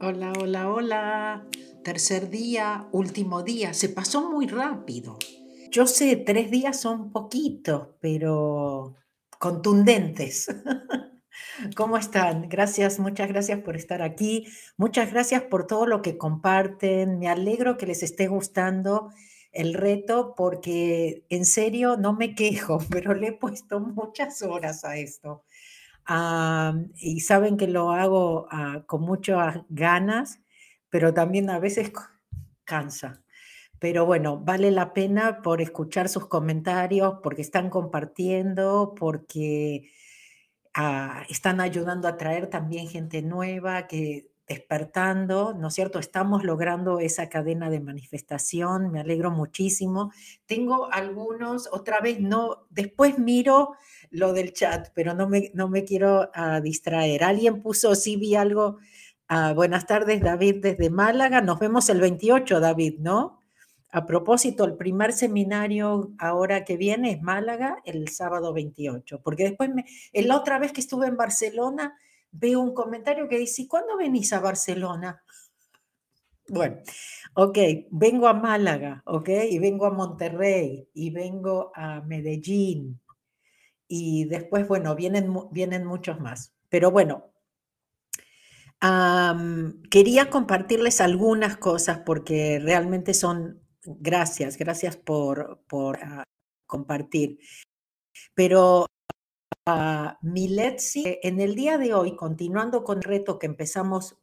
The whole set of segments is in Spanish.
Hola, hola, hola. Tercer día, último día. Se pasó muy rápido. Yo sé, tres días son poquitos, pero contundentes. ¿Cómo están? Gracias, muchas gracias por estar aquí. Muchas gracias por todo lo que comparten. Me alegro que les esté gustando el reto porque en serio no me quejo, pero le he puesto muchas horas a esto. Ah, y saben que lo hago ah, con muchas ganas, pero también a veces cansa. Pero bueno, vale la pena por escuchar sus comentarios, porque están compartiendo, porque ah, están ayudando a traer también gente nueva que despertando, ¿no es cierto? Estamos logrando esa cadena de manifestación, me alegro muchísimo. Tengo algunos, otra vez no, después miro lo del chat, pero no me, no me quiero uh, distraer. Alguien puso, sí vi algo. Uh, buenas tardes, David, desde Málaga. Nos vemos el 28, David, ¿no? A propósito, el primer seminario ahora que viene es Málaga el sábado 28, porque después, me, la otra vez que estuve en Barcelona, veo un comentario que dice, ¿cuándo venís a Barcelona? Bueno, ok, vengo a Málaga, ok, y vengo a Monterrey, y vengo a Medellín, y después, bueno, vienen, vienen muchos más. Pero bueno, quería compartirles algunas cosas porque realmente son, gracias, gracias por, por uh, compartir. Pero uh, Miletsi, en el día de hoy, continuando con el reto que empezamos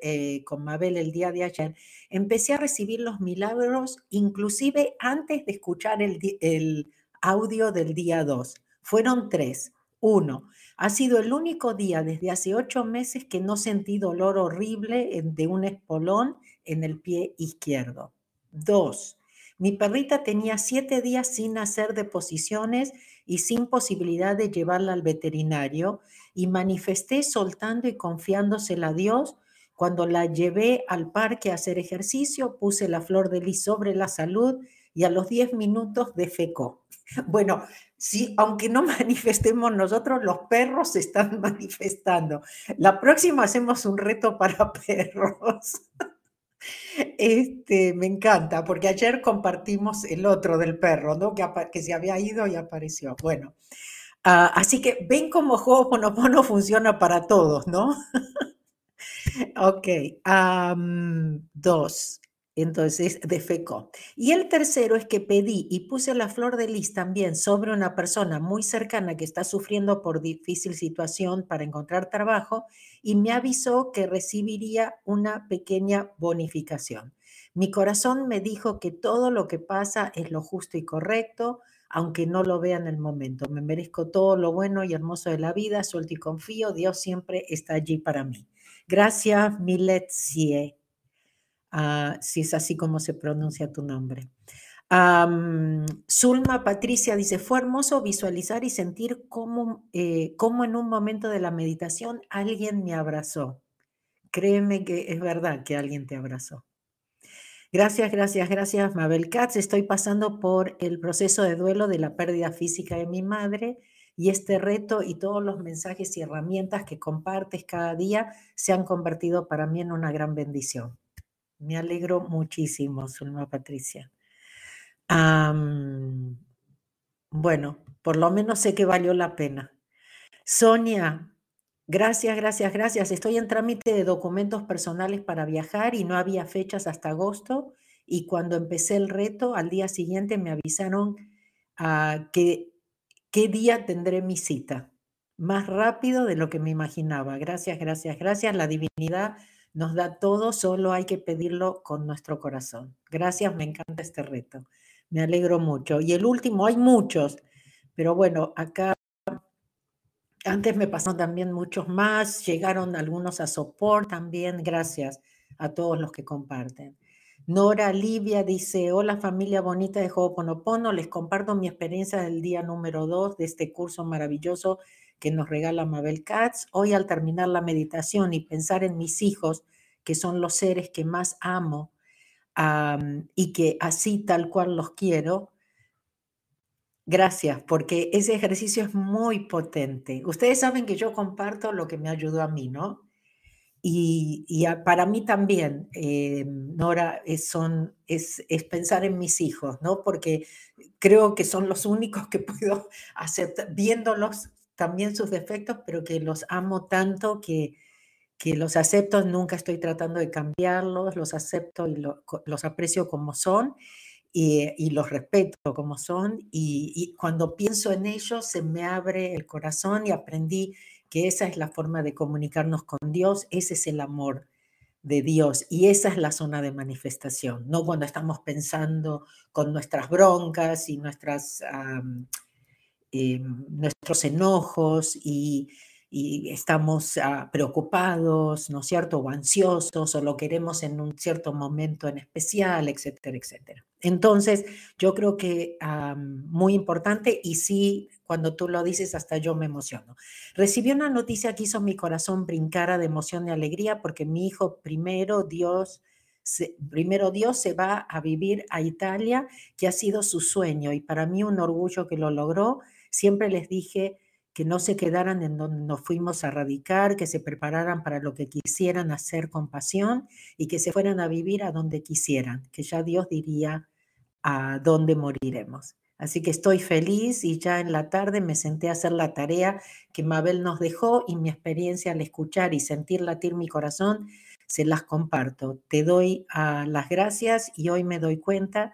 eh, con Mabel el día de ayer, empecé a recibir los milagros inclusive antes de escuchar el, el audio del día 2. Fueron tres. Uno, ha sido el único día desde hace ocho meses que no sentí dolor horrible de un espolón en el pie izquierdo. Dos, mi perrita tenía siete días sin hacer deposiciones y sin posibilidad de llevarla al veterinario y manifesté soltando y confiándosela a Dios. Cuando la llevé al parque a hacer ejercicio, puse la flor de lis sobre la salud y a los diez minutos defecó. Bueno, sí, aunque no manifestemos nosotros, los perros se están manifestando. La próxima hacemos un reto para perros. Este, me encanta, porque ayer compartimos el otro del perro, ¿no? Que, que se había ido y apareció. Bueno, uh, así que ven cómo juego Ponopono funciona para todos, ¿no? ok, dos. Entonces, defecó. Y el tercero es que pedí y puse la flor de lis también sobre una persona muy cercana que está sufriendo por difícil situación para encontrar trabajo y me avisó que recibiría una pequeña bonificación. Mi corazón me dijo que todo lo que pasa es lo justo y correcto, aunque no lo vea en el momento. Me merezco todo lo bueno y hermoso de la vida, suelto y confío, Dios siempre está allí para mí. Gracias, Miletzie. Ah, si es así como se pronuncia tu nombre. Zulma Patricia dice, fue hermoso visualizar y sentir cómo, eh, cómo en un momento de la meditación alguien me abrazó. Créeme que es verdad que alguien te abrazó. Gracias, gracias, gracias, Mabel Katz. Estoy pasando por el proceso de duelo de la pérdida física de mi madre y este reto y todos los mensajes y herramientas que compartes cada día se han convertido para mí en una gran bendición. Me alegro muchísimo, Zulma Patricia. bueno, por lo menos sé que valió la pena. Sonia, gracias, gracias, gracias. Estoy en trámite de documentos personales para viajar y no había fechas hasta agosto. Y cuando empecé el reto, al día siguiente me avisaron uh, que qué día tendré mi cita. Más rápido de lo que me imaginaba. Gracias, gracias, gracias. La divinidad nos da todo, solo hay que pedirlo con nuestro corazón. Gracias, me encanta este reto. Me alegro mucho. Y el último, hay muchos, pero bueno, acá antes me pasaron también muchos más, llegaron algunos a sopor también, gracias a todos los que comparten. Nora Livia dice, hola familia bonita de Ho'oponopono, les comparto mi experiencia del día número dos de este curso maravilloso que nos regala Mabel Katz. Hoy al terminar la meditación y pensar en mis hijos, que son los seres que más amo y que así tal cual los quiero, gracias, porque ese ejercicio es muy potente. Ustedes saben que yo comparto lo que me ayudó a mí, ¿no? Y, para mí también, eh, Nora, es, son, es, es, pensar en mis hijos, ¿no? Porque creo que son los únicos que puedo aceptar, viéndolos también sus defectos, pero que los amo tanto que, que los acepto, nunca estoy tratando de cambiarlos, los acepto y los aprecio como son y, los respeto como son. Y, y, cuando pienso en ellos se me abre el corazón y aprendí que esa es la forma de comunicarnos con Dios, ese es el amor de Dios y esa es la zona de manifestación, no cuando estamos pensando con nuestras broncas y nuestras, em, nuestros enojos y, estamos ah, preocupados, ¿no es cierto?, o ansiosos, o lo queremos en un cierto momento en especial, etcétera, etcétera. Entonces, yo creo que muy importante y sí, cuando tú lo dices, hasta yo me emociono. Recibí una noticia que hizo mi corazón brincar de emoción y alegría porque mi hijo primero, Dios, primero Dios se va a vivir a Italia, que ha sido su sueño y para mí un orgullo que lo logró. Siempre les dije, que no se quedaran en donde nos fuimos a radicar, que se prepararan para lo que quisieran hacer con pasión y que se fueran a vivir a donde quisieran, que ya Dios diría a dónde moriremos. Así que estoy feliz y ya en la tarde me senté a hacer la tarea que Mabel nos dejó y mi experiencia al escuchar y sentir latir mi corazón, se las comparto. Te doy a las gracias y hoy me doy cuenta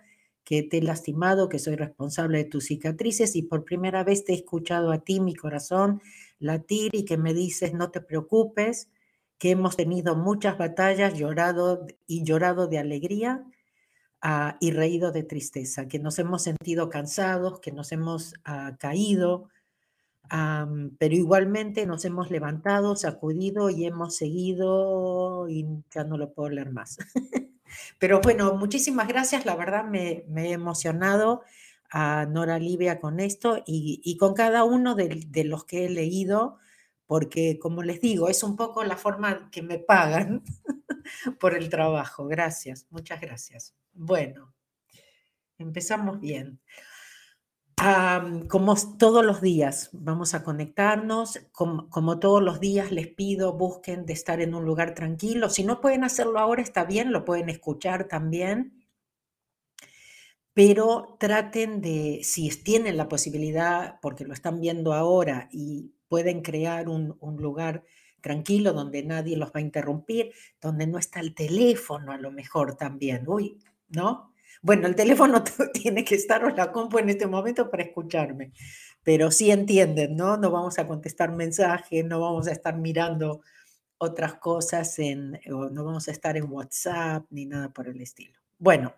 que te he lastimado, que soy responsable de tus cicatrices y por primera vez te he escuchado a ti, mi corazón, latir y que me dices, no te preocupes, que hemos tenido muchas batallas, llorado y llorado de alegría ah, y reído de tristeza, que nos hemos sentido cansados, que nos hemos ah, caído, pero igualmente nos hemos levantado, sacudido y hemos seguido y ya no lo puedo leer más. Pero bueno, muchísimas gracias. La verdad me, he emocionado a Nora Livia con esto y, con cada uno de, los que he leído, porque como les digo, es un poco la forma que me pagan por el trabajo. Gracias, muchas gracias. Bueno, empezamos bien como todos los días, vamos a conectarnos. Como, todos los días, les pido, busquen de estar en un lugar tranquilo. Si no pueden hacerlo ahora, está bien, lo pueden escuchar también. Pero traten de, si tienen la posibilidad, porque lo están viendo ahora y pueden crear un, un lugar tranquilo donde nadie los va a interrumpir, donde no está el teléfono a lo mejor también. Uy, ¿no? Bueno, el teléfono tiene que estar o la compu en este momento para escucharme, pero sí entienden, ¿no? No vamos a contestar mensajes, no vamos a estar mirando otras cosas en, no vamos a estar en WhatsApp ni nada por el estilo. Bueno,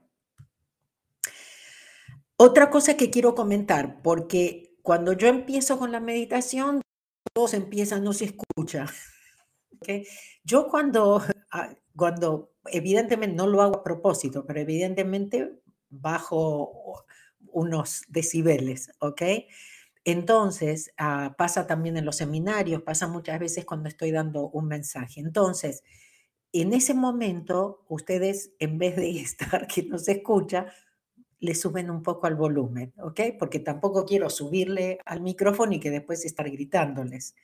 otra cosa que quiero comentar, porque cuando yo empiezo con la meditación, todos empiezan, no se escucha. Yo cuando, ah, cuando evidentemente no lo hago a propósito, pero evidentemente bajo unos decibeles, ¿ok? Entonces, ah, pasa también en los seminarios, pasa muchas veces cuando estoy dando un mensaje. Entonces, en ese momento, ustedes, en vez de estar que no se escucha, le suben un poco al volumen, ¿ok? Porque tampoco quiero subirle al micrófono y que después estar gritándoles.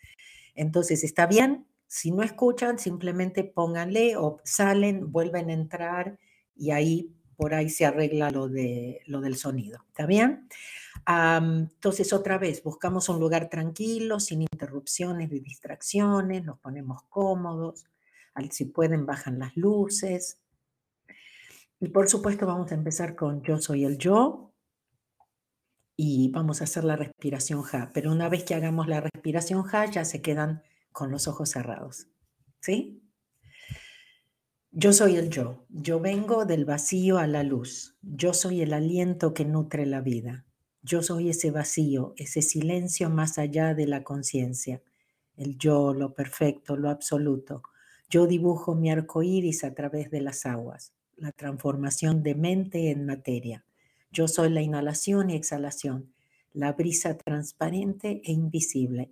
Entonces, está bien si no escuchan, simplemente pónganle o salen, vuelven a entrar y ahí por ahí se arregla lo, de, lo del sonido. ¿Está bien? entonces, otra vez, buscamos un lugar tranquilo, sin interrupciones de distracciones, nos ponemos cómodos, si pueden, bajan las luces. Y por supuesto, vamos a empezar con yo soy el yo y vamos a hacer la respiración Ja. Pero una vez que hagamos la respiración Ja, ya se quedan con los ojos cerrados. ¿Sí? Yo soy el yo. Yo vengo del vacío a la luz. Yo soy el aliento que nutre la vida. Yo soy ese vacío, ese silencio más allá de la conciencia. El yo, lo perfecto, lo absoluto. Yo dibujo mi arco iris a través de las aguas, la transformación de mente en materia. Yo soy la inhalación y exhalación, la brisa transparente e invisible,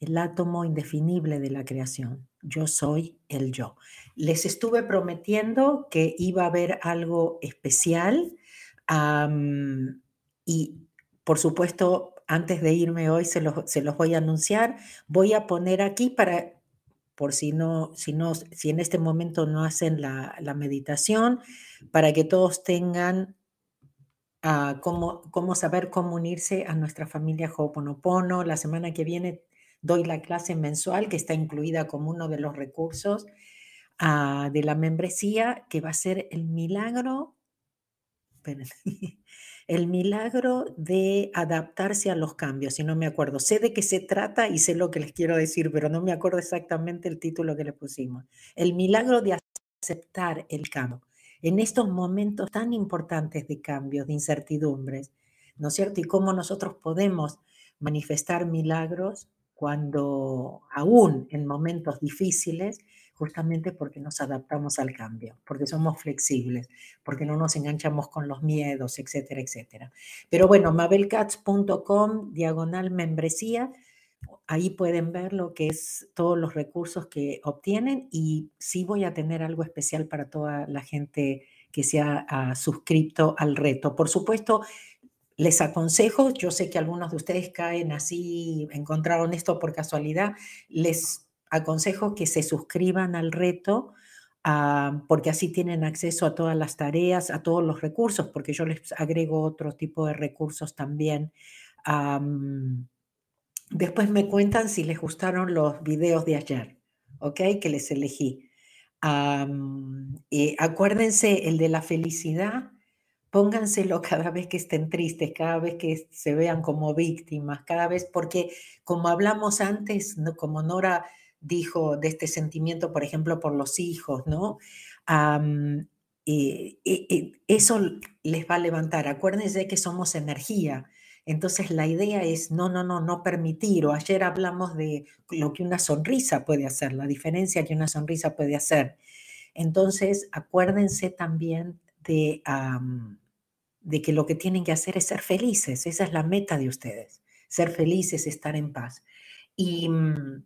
el átomo indefinible de la creación. Yo soy el yo. Les estuve prometiendo que iba a haber algo especial y por supuesto, antes de irme hoy se los, se los voy a anunciar. Voy a poner aquí para por si no, si no, si en este momento no hacen la, meditación, para que todos tengan uh, cómo, cómo, saber cómo unirse a nuestra familia Ho'oponopono. La semana que viene doy la clase mensual que está incluida como uno de los recursos uh, de la membresía, que va a ser el milagro. El milagro de adaptarse a los cambios, si no me acuerdo. Sé de qué se trata y sé lo que les quiero decir, pero no me acuerdo exactamente el título que le pusimos. El milagro de aceptar el cambio. En estos momentos tan importantes de cambios, de incertidumbres, ¿no es cierto? Y cómo nosotros podemos manifestar milagros cuando aún en momentos difíciles justamente porque nos adaptamos al cambio, porque somos flexibles, porque no nos enganchamos con los miedos, etcétera, etcétera. Pero bueno, mabelcats.com, diagonal membresía, ahí pueden ver lo que es todos los recursos que obtienen y sí voy a tener algo especial para toda la gente que se ha suscrito al reto. Por supuesto, les aconsejo, yo sé que algunos de ustedes caen así, encontraron esto por casualidad, les aconsejo que se suscriban al reto ah, porque así tienen acceso a todas las tareas, a todos los recursos, porque yo les agrego otro tipo de recursos también. después me cuentan si les gustaron los videos de ayer, ¿ok? Que les elegí. acuérdense, el de la felicidad, pónganselo cada vez que estén tristes, cada vez que se vean como víctimas, cada vez, porque como hablamos antes, como Nora dijo de este sentimiento, por ejemplo, por los hijos, ¿no? y, eso les va a levantar. Acuérdense que somos energía. Entonces la idea es no, no, no, no permitir. O ayer hablamos de lo que una sonrisa puede hacer, la diferencia que una sonrisa puede hacer. Entonces acuérdense también de, de que lo que tienen que hacer es ser felices. Esa es la meta de ustedes. Ser felices, estar en paz. Y mm,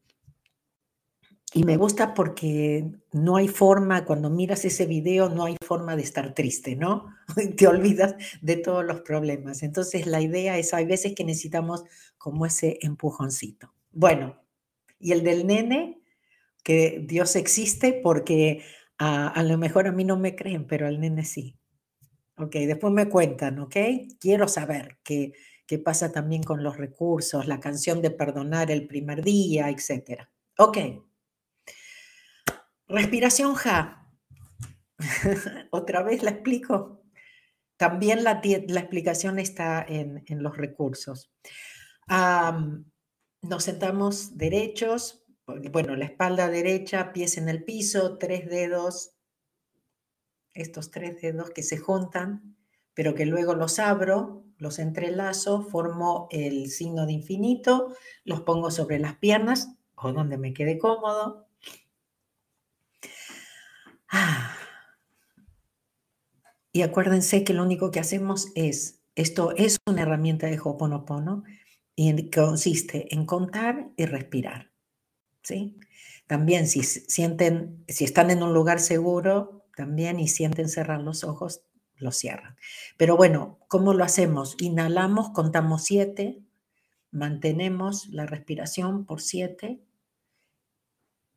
y me gusta porque no hay forma, cuando miras ese video, no hay forma de estar triste, ¿no? Te olvidas de todos los problemas. Entonces la idea es, hay veces que necesitamos como ese empujoncito. Bueno, y el del nene, que Dios existe porque a, lo mejor a mí no me creen, pero al nene sí. Ok, después me cuentan, ¿ok? Quiero saber qué, qué pasa también con los recursos, la canción de perdonar el primer día, etc. Ok. Respiración Ja. Otra vez la explico. También la, explicación está en, los recursos. nos sentamos derechos, bueno, la espalda derecha, pies en el piso, tres dedos, estos tres dedos que se juntan, pero que luego los abro, los entrelazo, formo el signo de infinito, los pongo sobre las piernas o donde me quede cómodo, Ah. Y acuérdense que lo único que hacemos es, esto es una herramienta de Ho'oponopono y consiste en contar y respirar. ¿sí? También si sienten, si están en un lugar seguro, también y sienten cerrar los ojos, los cierran. Pero bueno, ¿cómo lo hacemos? Inhalamos, contamos siete, mantenemos la respiración por siete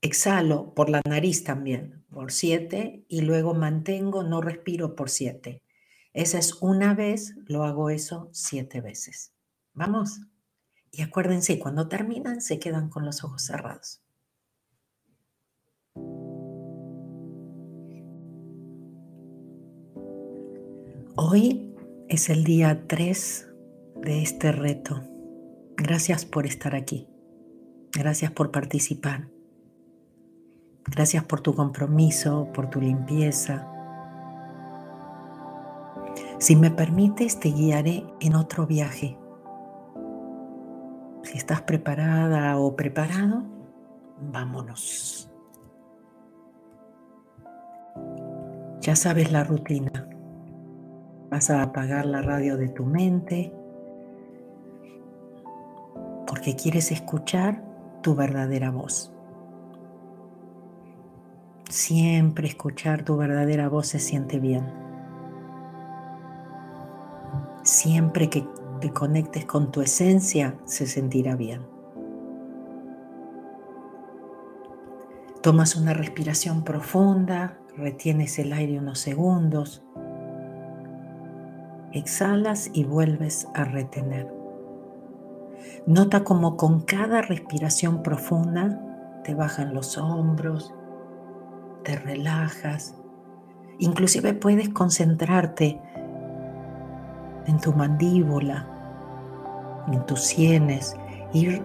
Exhalo por la nariz también, por siete, y luego mantengo, no respiro por siete. Esa es una vez, lo hago eso siete veces. ¿Vamos? Y acuérdense, cuando terminan, se quedan con los ojos cerrados. Hoy es el día 3 de este reto. Gracias por estar aquí. Gracias por participar. Gracias por tu compromiso, por tu limpieza. Si me permites, te guiaré en otro viaje. Si estás preparada o preparado, vámonos. Ya sabes la rutina. Vas a apagar la radio de tu mente porque quieres escuchar tu verdadera voz. Siempre escuchar tu verdadera voz se siente bien. Siempre que te conectes con tu esencia se sentirá bien. Tomas una respiración profunda, retienes el aire unos segundos, exhalas y vuelves a retener. Nota como con cada respiración profunda te bajan los hombros, te relajas, inclusive puedes concentrarte en tu mandíbula, en tus sienes, ir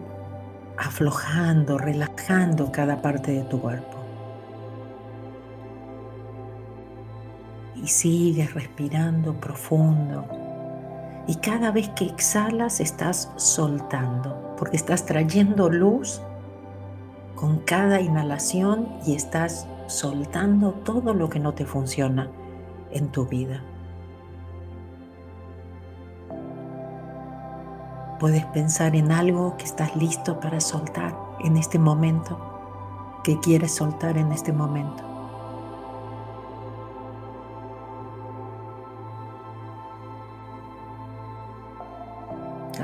aflojando, relajando cada parte de tu cuerpo. Y sigues respirando profundo. Y cada vez que exhalas estás soltando, porque estás trayendo luz con cada inhalación y estás soltando todo lo que no te funciona en tu vida. Puedes pensar en algo que estás listo para soltar en este momento, que quieres soltar en este momento.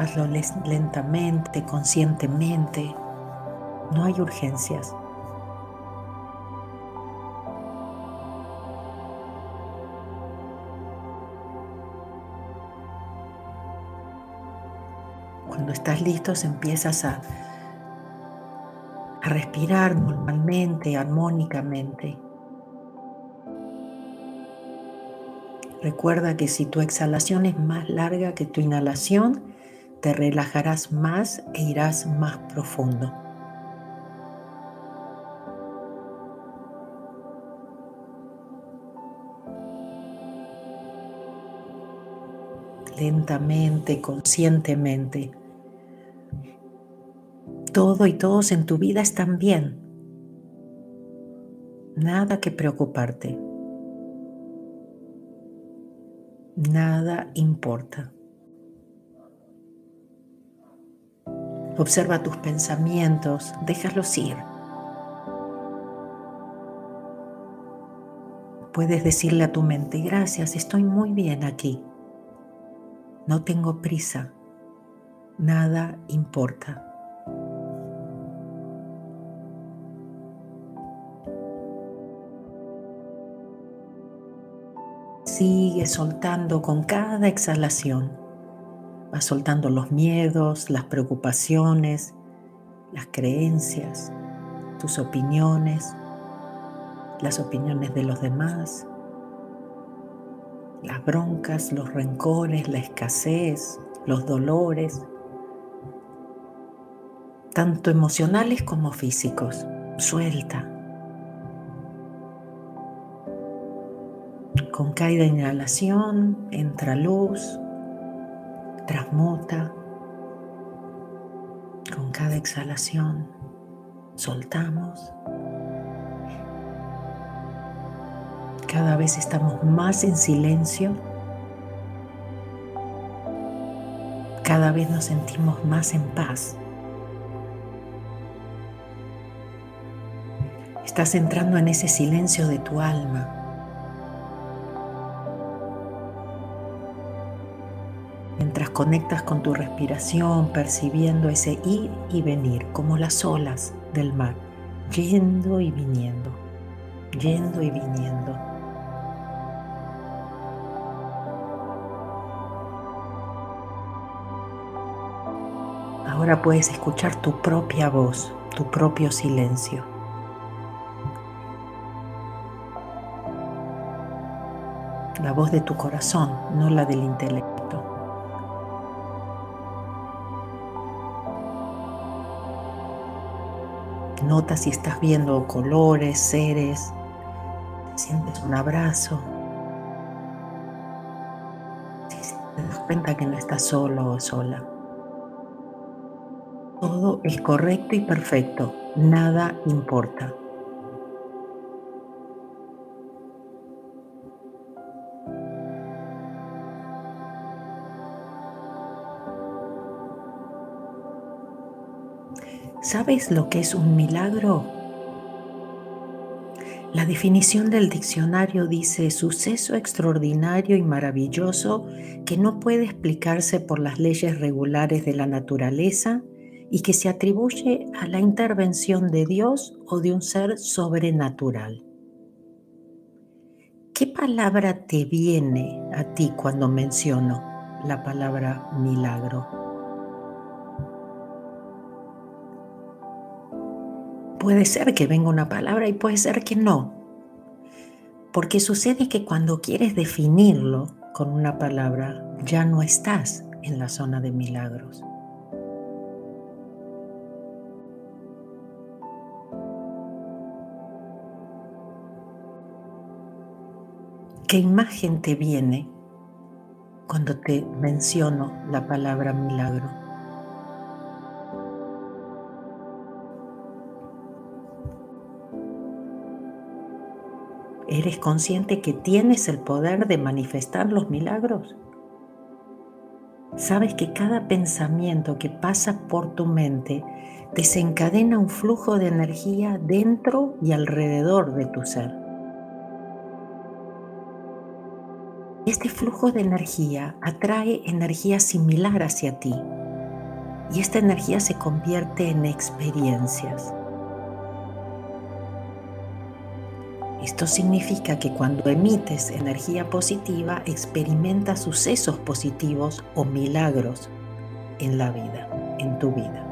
Hazlo lentamente, conscientemente. No hay urgencias. Cuando estás listo, empiezas a, a respirar normalmente, armónicamente. Recuerda que si tu exhalación es más larga que tu inhalación, te relajarás más e irás más profundo. Lentamente, conscientemente todo y todos en tu vida están bien. Nada que preocuparte. Nada importa. Observa tus pensamientos, déjalos ir. Puedes decirle a tu mente, gracias, estoy muy bien aquí. No tengo prisa. Nada importa. Sigue soltando con cada exhalación. Va soltando los miedos, las preocupaciones, las creencias, tus opiniones, las opiniones de los demás, las broncas, los rencores, la escasez, los dolores, tanto emocionales como físicos. Suelta. Con cada inhalación entra luz, transmuta. Con cada exhalación soltamos. Cada vez estamos más en silencio. Cada vez nos sentimos más en paz. Estás entrando en ese silencio de tu alma conectas con tu respiración, percibiendo ese ir y venir, como las olas del mar, yendo y viniendo, yendo y viniendo. Ahora puedes escuchar tu propia voz, tu propio silencio. La voz de tu corazón, no la del intelecto. Nota si estás viendo colores, seres, sientes un abrazo. Si te das cuenta que no estás solo o sola. Todo es correcto y perfecto, nada importa. ¿Sabes lo que es un milagro? La definición del diccionario dice suceso extraordinario y maravilloso que no puede explicarse por las leyes regulares de la naturaleza y que se atribuye a la intervención de Dios o de un ser sobrenatural. ¿Qué palabra te viene a ti cuando menciono la palabra milagro? Puede ser que venga una palabra y puede ser que no. Porque sucede que cuando quieres definirlo con una palabra, ya no estás en la zona de milagros. ¿Qué imagen te viene cuando te menciono la palabra milagro? ¿Eres consciente que tienes el poder de manifestar los milagros? Sabes que cada pensamiento que pasa por tu mente desencadena un flujo de energía dentro y alrededor de tu ser. Este flujo de energía atrae energía similar hacia ti y esta energía se convierte en experiencias. Esto significa que cuando emites energía positiva experimentas sucesos positivos o milagros en la vida, en tu vida.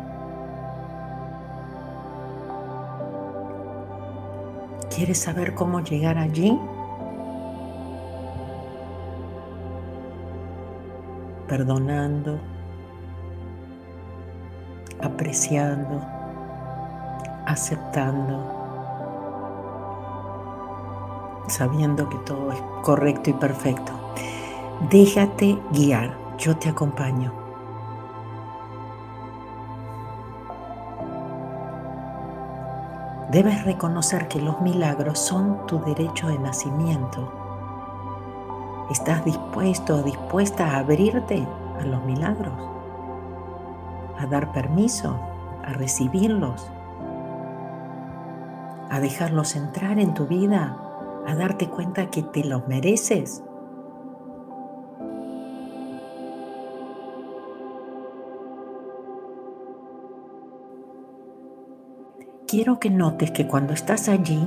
¿Quieres saber cómo llegar allí? perdonando, apreciando, aceptando, sabiendo que todo es correcto y perfecto. Déjate guiar, yo te acompaño. Debes reconocer que los milagros son tu derecho de nacimiento ¿Estás dispuesto o dispuesta a abrirte a los milagros? A dar permiso, a recibirlos, a dejarlos entrar en tu vida, a darte cuenta que te los mereces. Quiero que notes que cuando estás allí,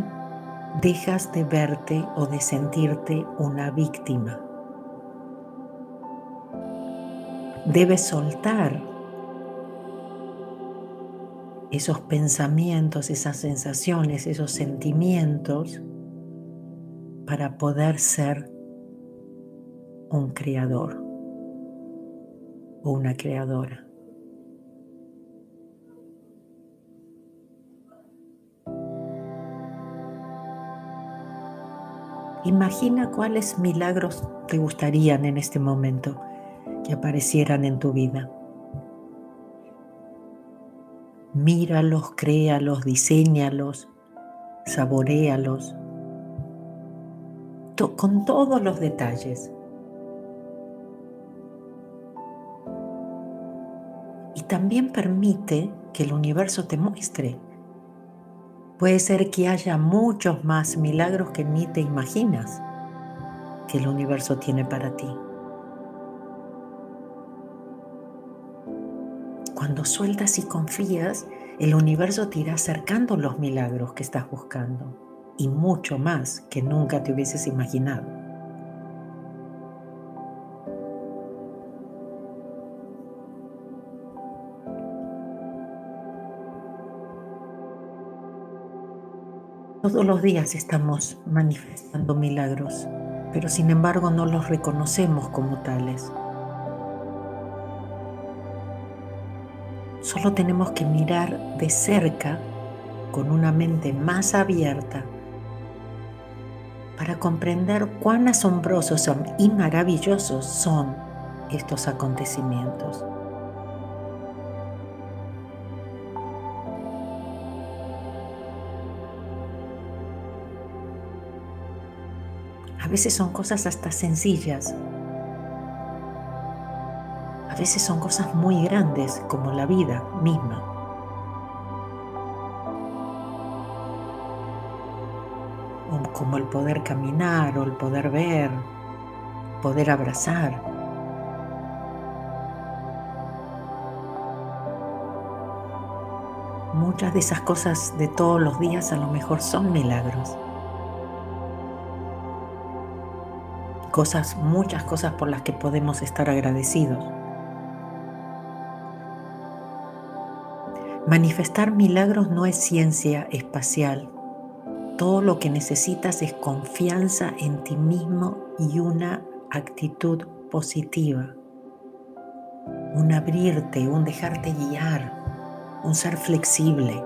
dejas de verte o de sentirte una víctima. Debes soltar esos pensamientos, esas sensaciones, esos sentimientos para poder ser un creador o una creadora. Imagina cuáles milagros te gustarían en este momento que aparecieran en tu vida. Míralos, créalos, diseñalos, saborealos, con todos los detalles. Y también permite que el universo te muestre Puede ser que haya muchos más milagros que ni te imaginas que el universo tiene para ti. Cuando sueltas y confías, el universo te irá acercando los milagros que estás buscando y mucho más que nunca te hubieses imaginado. Todos los días estamos manifestando milagros, pero sin embargo no los reconocemos como tales. Solo tenemos que mirar de cerca con una mente más abierta para comprender cuán asombrosos y maravillosos son estos acontecimientos. veces son cosas hasta sencillas. A veces son cosas muy grandes como la vida misma. Como el poder caminar o el poder ver, poder abrazar. muchas de esas cosas de todos los días a lo mejor son milagros. Cosas, muchas cosas por las que podemos estar agradecidos. Manifestar milagros no es ciencia espacial. Todo lo que necesitas es confianza en ti mismo y una actitud positiva. Un abrirte, un dejarte guiar, un ser flexible.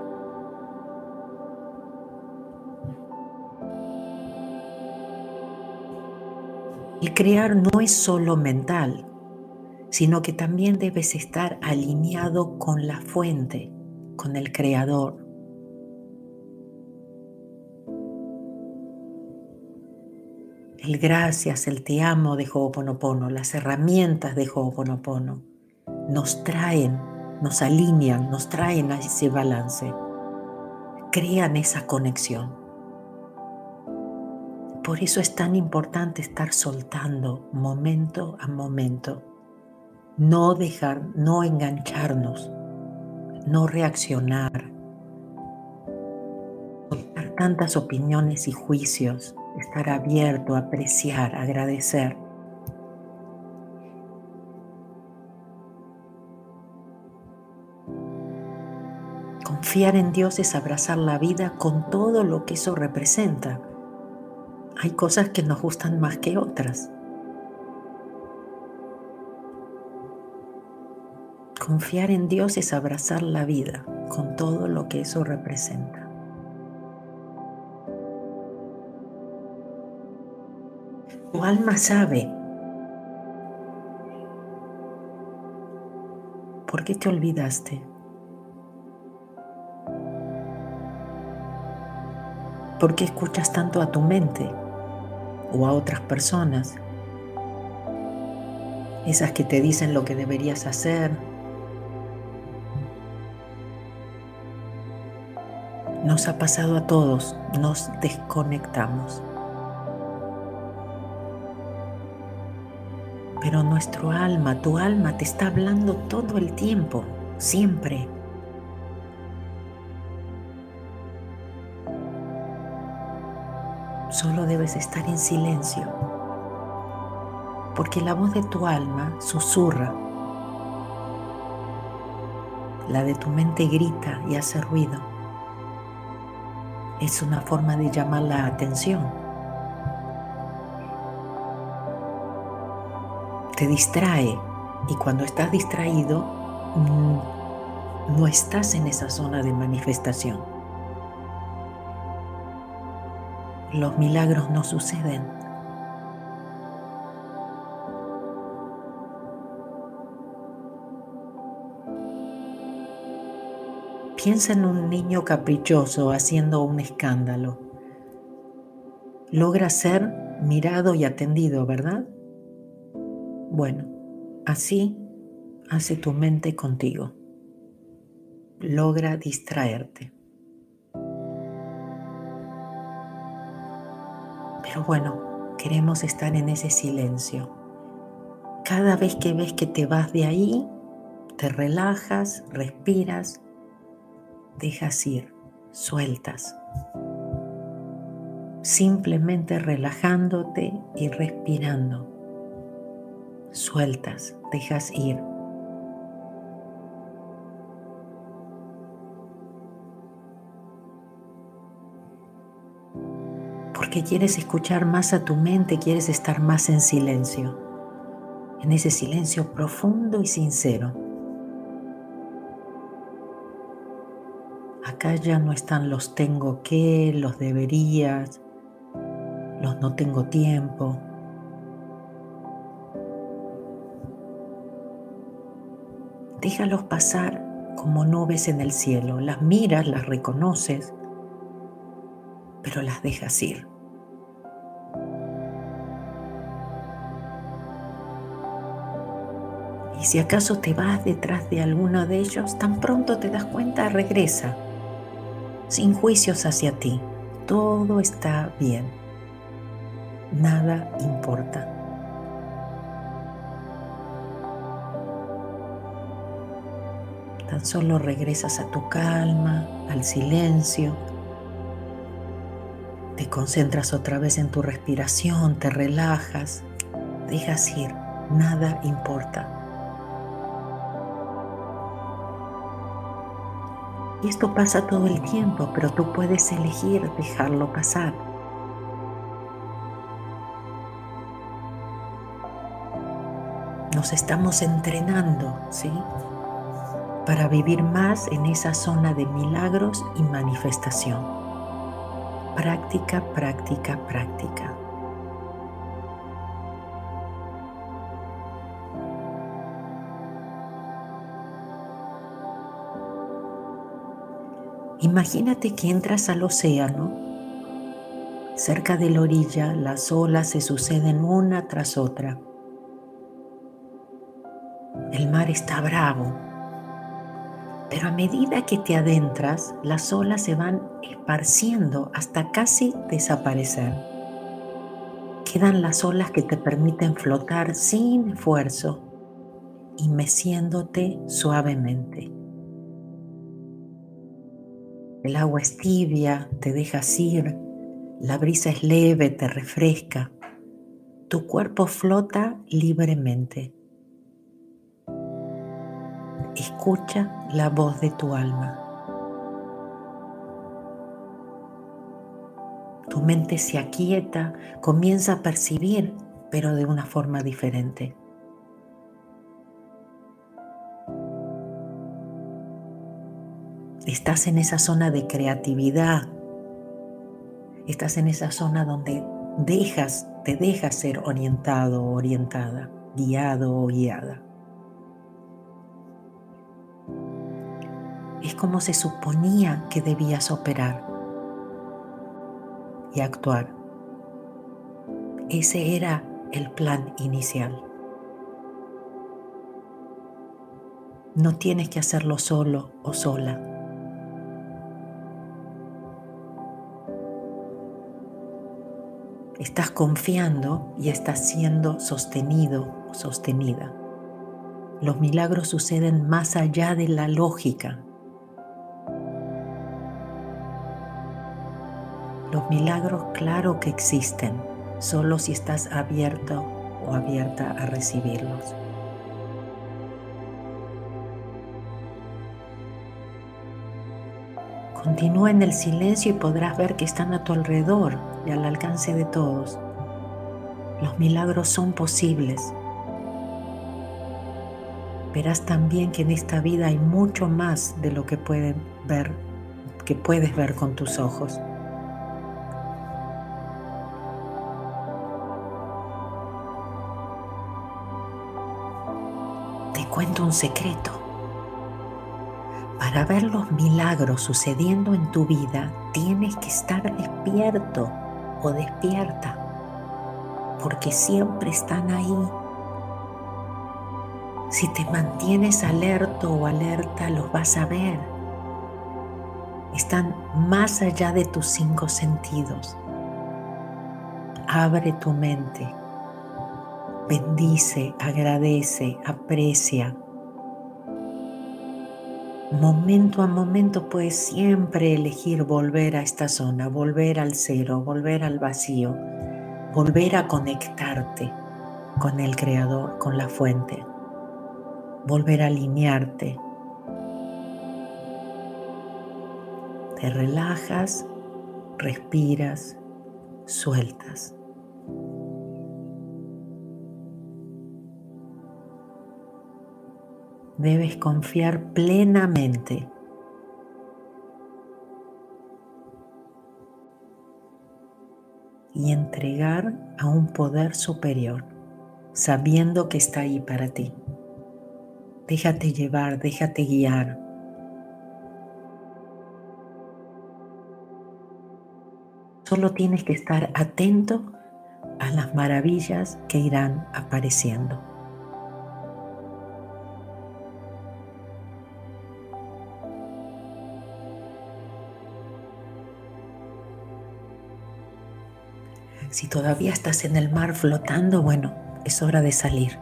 El crear no es solo mental, sino que también debes estar alineado con la fuente con el Creador. El gracias, el te amo de Ho'oponopono, las herramientas de Ho'oponopono nos traen, nos alinean, nos traen a ese balance, crean esa conexión. Por eso es tan importante estar soltando momento a momento, no dejar, no engancharnos no reaccionar, soltar tantas opiniones y juicios, estar abierto, apreciar, agradecer. Confiar en Dios es abrazar la vida con todo lo que eso representa. Hay cosas que nos gustan más que otras. Confiar en Dios es abrazar la vida con todo lo que eso representa. Tu alma sabe por qué te olvidaste. ¿Por qué escuchas tanto a tu mente o a otras personas? Esas que te dicen lo que deberías hacer, Nos ha pasado a todos, nos desconectamos. Pero nuestro alma, tu alma te está hablando todo el tiempo, siempre. Solo debes estar en silencio, porque la voz de tu alma susurra, la de tu mente grita y hace ruido es una forma de llamar la atención. Te distrae y cuando estás distraído mm, no estás en esa zona de manifestación. Los milagros no suceden. Piensa en un niño caprichoso haciendo un escándalo. Logra ser mirado y atendido, ¿verdad? Bueno, así hace tu mente contigo. Logra distraerte. Pero bueno, queremos estar en ese silencio. Cada vez que ves que te vas de ahí, te relajas, respiras dejas ir, sueltas. Simplemente relajándote y respirando. Sueltas, dejas ir. Porque quieres escuchar más a tu mente, quieres estar más en silencio, en ese silencio profundo y sincero. Acá ya no están los tengo que, los deberías, los no tengo tiempo. Déjalos pasar como nubes en el cielo. Las miras, las reconoces, pero las dejas ir. Y si acaso te vas detrás de alguno de ellos, tan pronto te das cuenta, regresa sin juicios hacia ti. Todo está bien. Nada importa. Tan solo regresas a tu calma, al silencio. Te concentras otra vez en tu respiración, te relajas, dejas ir, nada importa. Y esto pasa todo el tiempo, pero tú puedes elegir dejarlo pasar. Nos estamos entrenando, ¿sí? Para vivir más en esa zona de milagros y manifestación. Práctica, práctica, práctica. Imagínate que entras al océano. Cerca de la orilla las olas se suceden una tras otra. El mar está bravo, pero a medida que te adentras, las olas se van esparciendo hasta casi desaparecer. Quedan las olas que te permiten flotar sin esfuerzo y meciéndote suavemente. El agua es tibia, te deja ir, la brisa es leve, te refresca. Tu cuerpo flota libremente. Escucha la voz de tu alma. Tu mente se aquieta, comienza a percibir, pero de una forma diferente. Estás en esa zona de creatividad. Estás en esa zona donde dejas, te dejas ser orientado orientada, guiado o guiada. Es como se suponía que debías operar y actuar. Ese era el plan inicial. No tienes que hacerlo solo o sola. Estás confiando y estás siendo sostenido o sostenida. Los milagros suceden más allá de la lógica. Los milagros claro que existen, solo si estás abierto o abierta a recibirlos. Continúa en el silencio y podrás ver que están a tu alrededor y al alcance de todos. Los milagros son posibles. Verás también que en esta vida hay mucho más de lo que pueden ver, que puedes ver con tus ojos. Cuento un secreto. Para ver los milagros sucediendo en tu vida, tienes que estar despierto o despierta, porque siempre están ahí. Si te mantienes alerto o alerta, los vas a ver. Están más allá de tus cinco sentidos. Abre tu mente. Bendice, agradece, aprecia momento a momento puedes siempre elegir volver a esta zona, volver al cero, volver al vacío, volver a conectarte con el Creador, con la fuente, volver a alinearte. Te relajas, respiras, sueltas. Debes confiar plenamente. Y entregar a un poder superior, sabiendo que está ahí para ti. Déjate llevar, déjate guiar. Solo tienes que estar atento a las maravillas que irán apareciendo. Si todavía estás en el mar flotando, bueno, es hora de salir.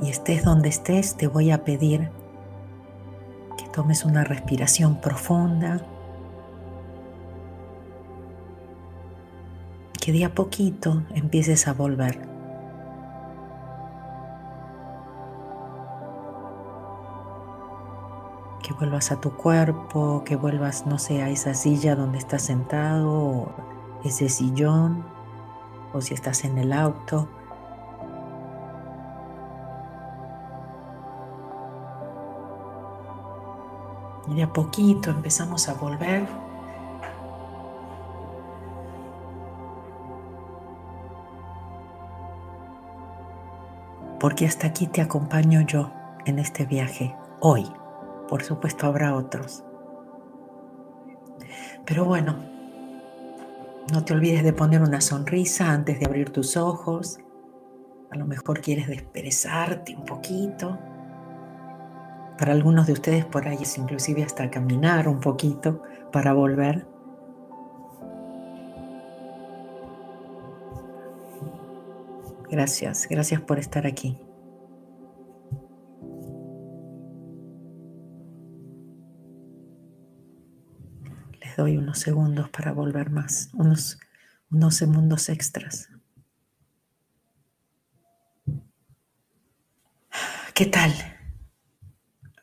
Y estés donde estés, te voy a pedir tomes una respiración profunda, que de a poquito empieces a volver. Que vuelvas a tu cuerpo, que vuelvas, no sé, a esa silla donde estás sentado, ese sillón, o si estás en el auto. Y de a poquito empezamos a volver. Porque hasta aquí te acompaño yo en este viaje, hoy. Por supuesto habrá otros. Pero bueno, no te olvides de poner una sonrisa antes de abrir tus ojos. A lo mejor quieres desperezarte un poquito. Para algunos de ustedes por ahí es inclusive hasta caminar un poquito para volver. Gracias, gracias por estar aquí. Doy unos segundos para volver más, unos, unos segundos extras. ¿Qué tal?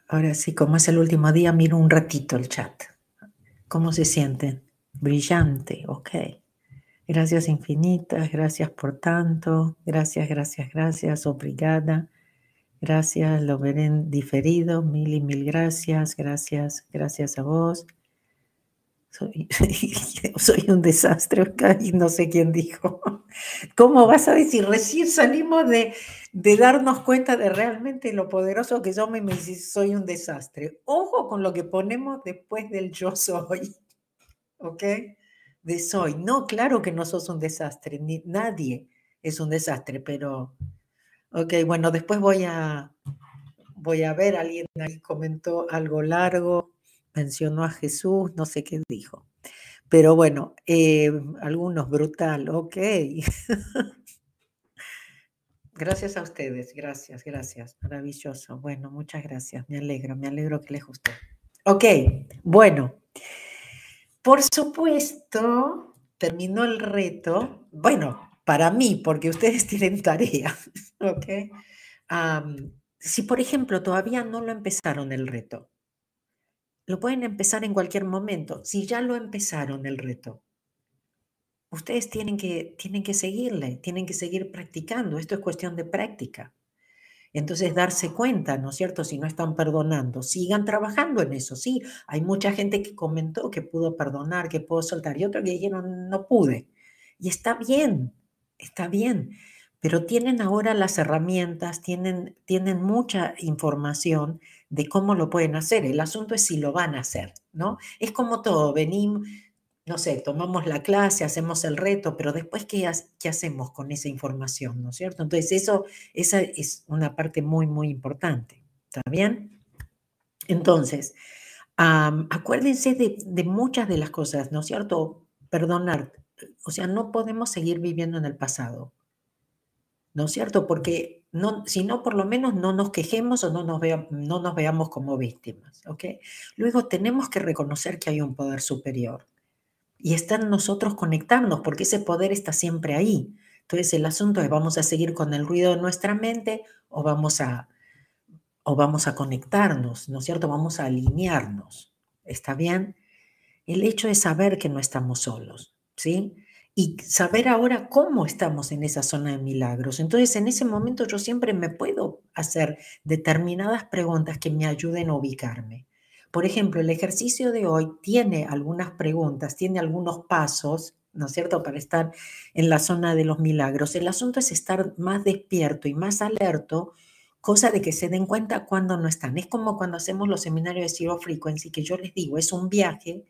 Ahora sí, como es el último día, miro un ratito el chat. ¿Cómo se sienten? Brillante, ok. Gracias infinitas, gracias por tanto, gracias, gracias, gracias, obrigada. Gracias, lo veré diferido, mil y mil gracias, gracias, gracias a vos. Soy, un desastre, y no sé quién dijo. ¿Cómo vas a decir? Recién salimos de, de darnos cuenta de realmente lo poderoso que yo me, me soy un desastre. Ojo con lo que ponemos después del yo soy. ¿Ok? De soy. No, claro que no sos un desastre. Ni, nadie es un desastre, pero... Ok, bueno, después voy a, voy a ver, alguien ahí comentó algo largo, mencionó a Jesús, no sé qué dijo. Pero bueno, eh, algunos brutal, ok. Gracias a ustedes, gracias, gracias. Maravilloso. Bueno, muchas gracias. Me alegro, me alegro que les gustó. Ok, bueno. Por supuesto, terminó el reto. Bueno, para mí, porque ustedes tienen tarea. Ok. si, por ejemplo, todavía no lo empezaron el reto, lo pueden empezar en cualquier momento. Si ya lo empezaron el reto, ustedes tienen que, tienen que seguirle, tienen que seguir practicando. Esto es cuestión de práctica. Entonces, darse cuenta, ¿no es cierto? Si no están perdonando, sigan trabajando en eso. Sí, hay mucha gente que comentó que pudo perdonar, que pudo soltar, y otros que dijeron, no pude. Y está bien, está bien. Pero tienen ahora las herramientas, tienen, tienen mucha información de cómo lo pueden hacer. El asunto es si lo van a hacer, ¿no? Es como todo, venimos, no sé, tomamos la clase, hacemos el reto, pero después, ¿qué, qué hacemos con esa información? ¿No es cierto? Entonces, eso, esa es una parte muy, muy importante. ¿Está bien? Entonces, acuérdense de, de, muchas de las cosas, ¿no es cierto? Perdonar. O sea, no podemos seguir viviendo en el pasado. ¿No es cierto? Porque no, si no, por lo menos no nos quejemos o no nos, no nos veamos como víctimas. ¿ok? Luego tenemos que reconocer que hay un poder superior y está en nosotros conectarnos, porque ese poder está siempre ahí. Entonces el asunto es, ¿vamos a seguir con el ruido de nuestra mente o vamos a, o vamos a conectarnos, ¿no es cierto? Vamos a alinearnos. ¿Está bien? El hecho es saber que no estamos solos, ¿sí? Y saber ahora cómo estamos en esa zona de milagros. Entonces, en ese momento yo siempre me puedo hacer determinadas preguntas que me ayuden a ubicarme. Por ejemplo, el ejercicio de hoy tiene algunas preguntas, tiene algunos pasos, ¿no es cierto?, para estar en la zona de los milagros. El asunto es estar más despierto y más alerto, cosa de que se den cuenta cuando no están. Es como cuando hacemos los seminarios de Zero Frequency, que yo les digo, es un viaje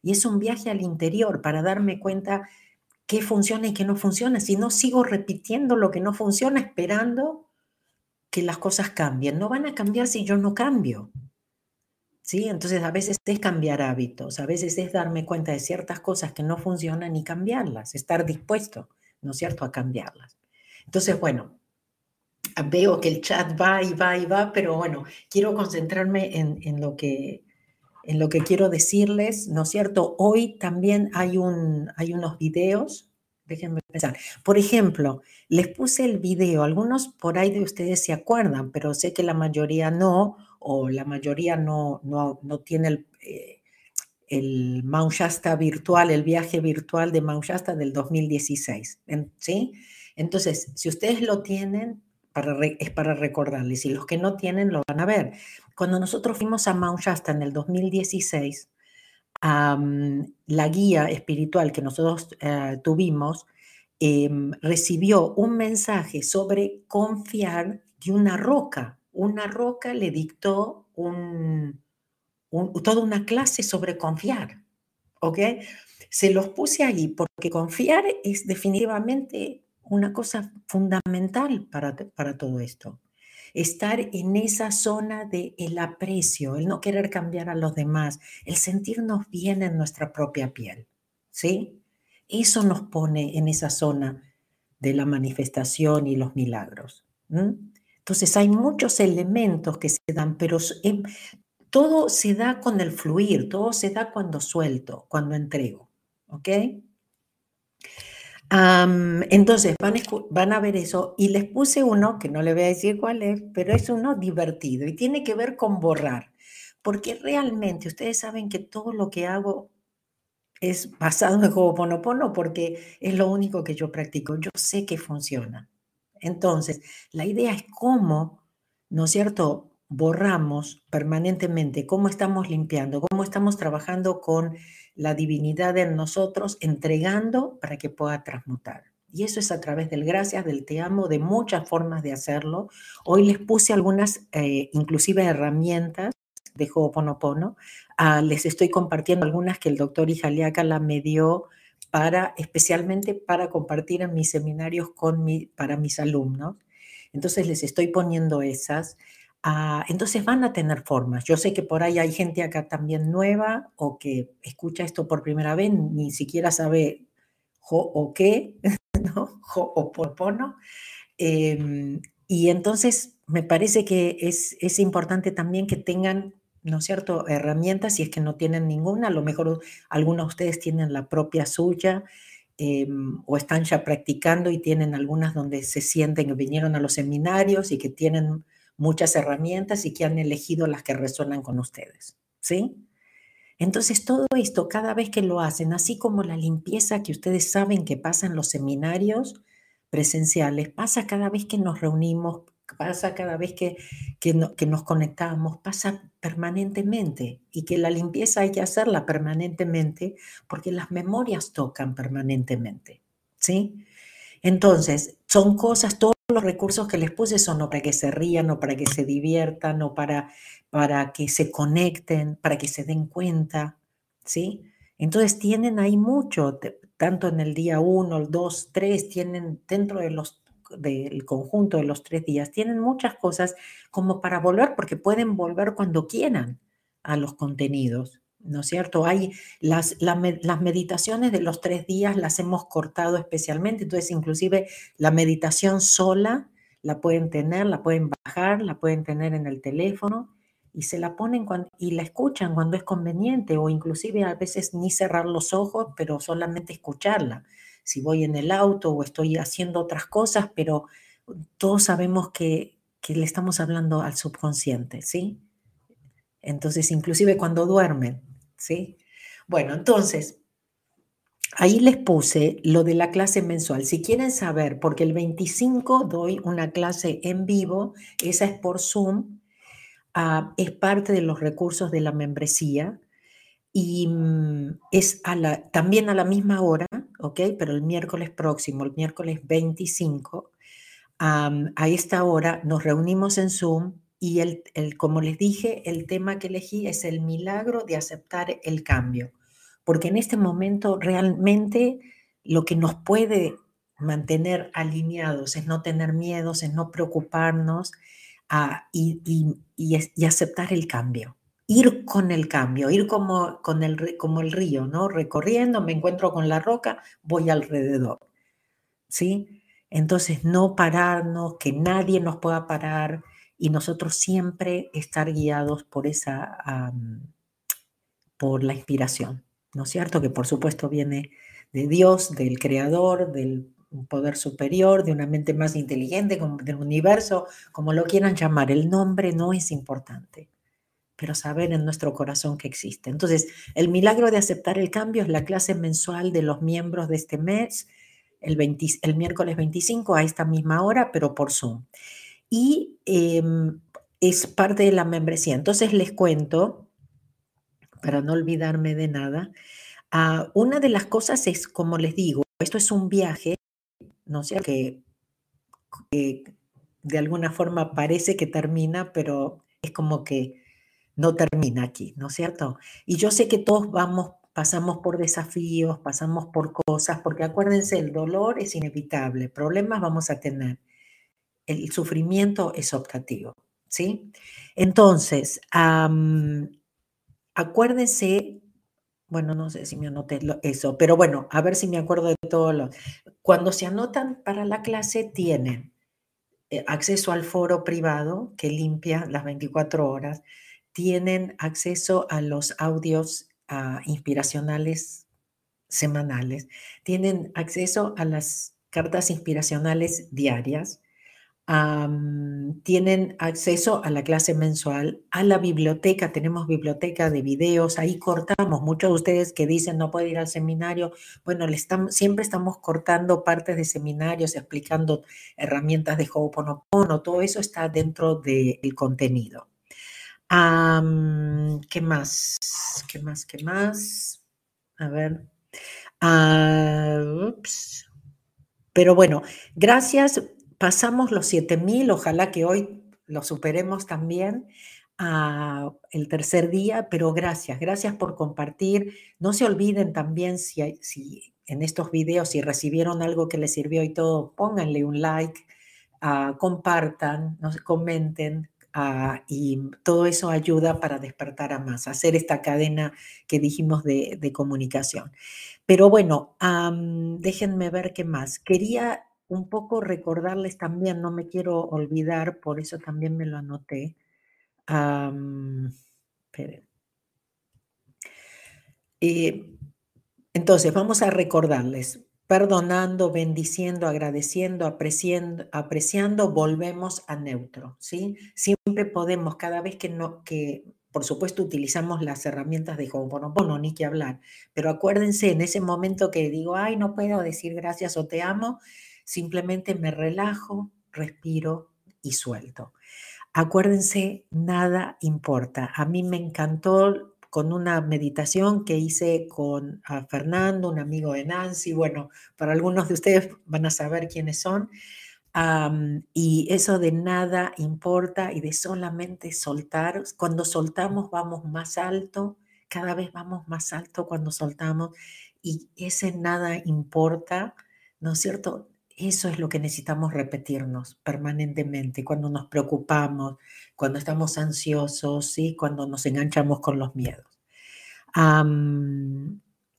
y es un viaje al interior para darme cuenta qué funciona y qué no funciona. Si no sigo repitiendo lo que no funciona, esperando que las cosas cambien. No van a cambiar si yo no cambio. ¿sí? Entonces a veces es cambiar hábitos, a veces es darme cuenta de ciertas cosas que no funcionan y cambiarlas, estar dispuesto, ¿no es cierto?, a cambiarlas. Entonces, bueno, veo que el chat va y va y va, pero bueno, quiero concentrarme en, en lo, que, en lo que quiero decirles, ¿no es cierto? Hoy también hay, un, hay unos videos, déjenme pensar. Por ejemplo, les puse el video, algunos por ahí de ustedes se acuerdan, pero sé que la mayoría no, o la mayoría no, no, no tiene el, eh, el Mount Shasta virtual, el viaje virtual de Mount Shasta del 2016, ¿sí? Entonces, si ustedes lo tienen, es para recordarles, y los que no tienen lo van a ver. Cuando nosotros fuimos a Mount Shasta en el 2016, la guía espiritual que nosotros eh, tuvimos em, recibió un mensaje sobre confiar de una roca. Una roca le dictó toda una clase sobre confiar. ¿Ok? Se los puse ahí porque confiar es definitivamente una cosa fundamental para, para todo esto. Estar en esa zona de el aprecio, el no querer cambiar a los demás, el sentirnos bien en nuestra propia piel. ¿Sí? Eso nos pone en esa zona de la manifestación y los milagros. Entonces hay muchos elementos que se dan, pero em, todo se da con el fluir, todo se da cuando suelto, cuando entrego. ¿Ok? Entonces van a, van a ver eso y les puse uno que no le voy a decir cuál es, pero es uno divertido y tiene que ver con borrar, porque realmente ustedes saben que todo lo que hago es basado en Ho'oponopono porque es lo único que yo practico. Yo sé que funciona. Entonces, la idea es cómo, ¿no es cierto?, borramos permanentemente, cómo estamos limpiando, cómo estamos trabajando con la divinidad en nosotros, entregando para que pueda transmutar. Y eso es a través del gracias, del te amo, de muchas formas de hacerlo. Hoy les puse algunas, eh, inclusive herramientas de Ho'oponopono. Ah, les estoy compartiendo algunas que el doctor Ijaliaca la me dio para, especialmente para compartir en mis seminarios con mi, para mis alumnos. Entonces les estoy poniendo esas. Ah, entonces van a tener formas. Yo sé que por ahí hay gente acá también nueva o que escucha esto por primera vez, ni siquiera sabe jo o qué, ¿no? Jo o porpono. Em, y entonces me parece que es, es importante también que tengan, ¿no es cierto?, herramientas, si es que no tienen ninguna, a lo mejor algunos de ustedes tienen la propia suya. Em, o están ya practicando y tienen algunas donde se sienten que vinieron a los seminarios y que tienen muchas herramientas y que han elegido las que resuenan con ustedes, ¿sí? Entonces, todo esto, cada vez que lo hacen, así como la limpieza que ustedes saben que pasa en los seminarios presenciales, pasa cada vez que nos reunimos, pasa cada vez que, que, nos conectamos, pasa permanentemente y que la limpieza hay que hacerla permanentemente porque las memorias tocan permanentemente, ¿sí? Entonces, son cosas, todo los recursos que les puse son no para que se rían, o para que se diviertan, o para, para que se conecten, para que se den cuenta, ¿sí? Entonces tienen ahí mucho, tanto en el día 1, el 2, 3, tienen dentro de los, del conjunto de los tres días, tienen muchas cosas como para volver, porque pueden volver cuando quieran a los contenidos. ¿No es cierto? Hay las, las meditaciones de los tres días las hemos cortado especialmente, entonces inclusive la meditación sola la pueden tener, la pueden bajar, la pueden tener en el teléfono y se la ponen y la escuchan cuando es conveniente o inclusive a veces ni cerrar los ojos, pero solamente escucharla. Si voy en el auto o estoy haciendo otras cosas, pero todos sabemos que, que le estamos hablando al subconsciente, ¿sí? Entonces, inclusive cuando duermen, ¿sí? Bueno, entonces, ahí les puse lo de la clase mensual. Si quieren saber, porque el 25 doy una clase en vivo, esa es por Zoom, ah, es parte de los recursos de la membresía y mm, es a la, también a la misma hora, ¿ok? Pero el miércoles próximo, el miércoles 25, a esta hora nos reunimos en Zoom y el, como les dije, el tema que elegí es el milagro de aceptar el cambio, porque en este momento realmente lo que nos puede mantener alineados es no tener miedos, es no preocuparnos ah, y, y, aceptar el cambio. Ir con el cambio, ir como, con el, como el río, ¿no? Recorriendo, me encuentro con la roca, voy alrededor. ¿Sí? Entonces, no pararnos, que nadie nos pueda parar, y nosotros siempre estar guiados por esa, por la inspiración, ¿no es cierto? Que por supuesto viene de Dios, del Creador, del poder superior, de una mente más inteligente, del universo, como lo quieran llamar. El nombre no es importante, pero saber en nuestro corazón que existe. Entonces, el milagro de aceptar el cambio es la clase mensual de los miembros de este mes, el, el miércoles 25 a esta misma hora, pero por Zoom. Y em, es parte de la membresía. Entonces les cuento, para no olvidarme de nada, ah, una de las cosas es, como les digo, esto es un viaje, no sé, que, que de alguna forma parece que termina, pero es como que no termina aquí, ¿no es cierto? Y yo sé que todos vamos, pasamos por desafíos, pasamos por cosas, porque acuérdense, el dolor es inevitable, problemas vamos a tener, el sufrimiento es optativo. ¿sí? Entonces, acuérdense, bueno, no sé si me anoté eso, pero bueno, a ver si me acuerdo de todo lo. Cuando se anotan para la clase, tienen eh, acceso al foro privado que limpia las 24 horas, tienen acceso a los audios ah, inspiracionales semanales, tienen acceso a las cartas inspiracionales diarias, tienen acceso a la clase mensual, a la biblioteca, tenemos biblioteca de videos, ahí cortamos, muchos de ustedes que dicen no puede ir al seminario, bueno, le siempre estamos cortando partes de seminarios, explicando herramientas de Ho'oponopono, todo eso está dentro del contenido. ¿Qué más? ¿Qué más? ¿Qué más? A ver. Ah, ups. Pero bueno, gracias pasamos los 7000, ojalá que hoy lo superemos también a el tercer día, pero gracias, gracias por compartir. No se olviden también si, en estos videos, si recibieron algo que les sirvió y todo, pónganle un like, uh, compartan, nos comenten, uh, y todo eso ayuda para despertar a más, hacer esta cadena que dijimos de, comunicación. Pero bueno, déjenme ver qué más. Quería un poco recordarles también, no me quiero olvidar, por eso también me lo anoté. Eh, entonces, vamos a recordarles, perdonando, bendiciendo, agradeciendo, apreciando, apreciando, volvemos a neutro, ¿sí? Siempre podemos, cada vez que no, que por supuesto utilizamos las herramientas de Ho'oponopono, ni que hablar, pero acuérdense en ese momento que digo, ay, no puedo decir gracias o te amo, Simplemente me relajo, respiro y suelto. Acuérdense, nada importa. A mí me encantó con una meditación que hice con Fernando, un amigo de Nancy. Bueno, para algunos de ustedes van a saber quiénes son. y eso de nada importa y de solamente soltar. Cuando soltamos vamos más alto, cada vez vamos más alto cuando soltamos y ese nada importa, ¿no es cierto? Eso es lo que necesitamos repetirnos permanentemente cuando nos preocupamos, cuando estamos ansiosos, y cuando nos enganchamos con los miedos.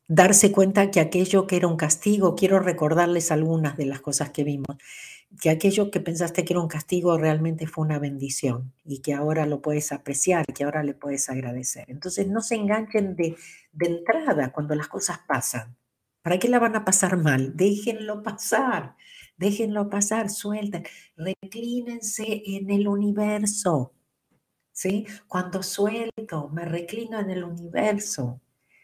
darse cuenta que aquello que era un castigo, quiero recordarles algunas de las cosas que vimos, que aquello que pensaste que era un castigo realmente fue una bendición y que ahora lo puedes apreciar, que ahora le puedes agradecer. Entonces no se enganchen de, de entrada cuando las cosas pasan. ¿Para qué la van a pasar mal? Déjenlo pasar, déjenlo pasar, suelten, reclínense en el universo. ¿Sí? Cuando suelto, me reclino en el universo,